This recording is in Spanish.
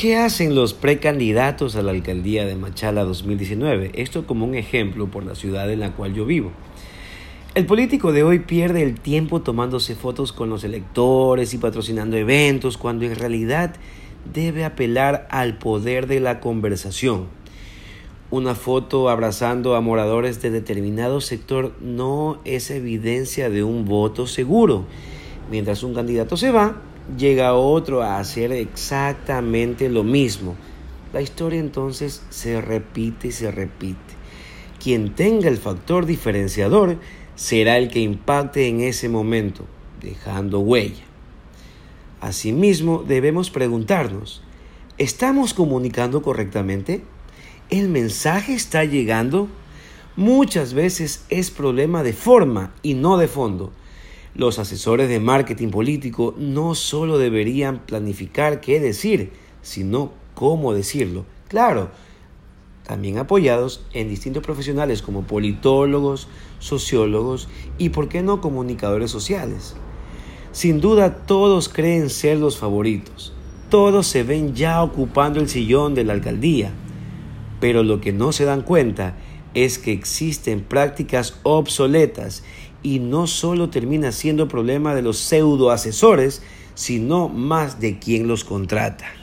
¿Qué hacen los precandidatos a la alcaldía de Machala 2019? Esto como un ejemplo por la ciudad en la cual yo vivo. El político de hoy pierde el tiempo tomándose fotos con los electores y patrocinando eventos cuando en realidad debe apelar al poder de la conversación. Una foto abrazando a moradores de determinado sector no es evidencia de un voto seguro. Mientras un candidato se va, llega otro a hacer exactamente lo mismo. La historia entonces se repite y se repite. Quien tenga el factor diferenciador será el que impacte en ese momento, dejando huella. Asimismo, debemos preguntarnos, ¿estamos comunicando correctamente? ¿El mensaje está llegando? Muchas veces es problema de forma y no de fondo. Los asesores de marketing político no solo deberían planificar qué decir, sino cómo decirlo. Claro, también apoyados en distintos profesionales como politólogos, sociólogos y, por qué no, comunicadores sociales. Sin duda todos creen ser los favoritos, todos se ven ya ocupando el sillón de la alcaldía, pero lo que no se dan cuenta es que existen prácticas obsoletas y no solo termina siendo problema de los pseudo asesores, sino más de quien los contrata.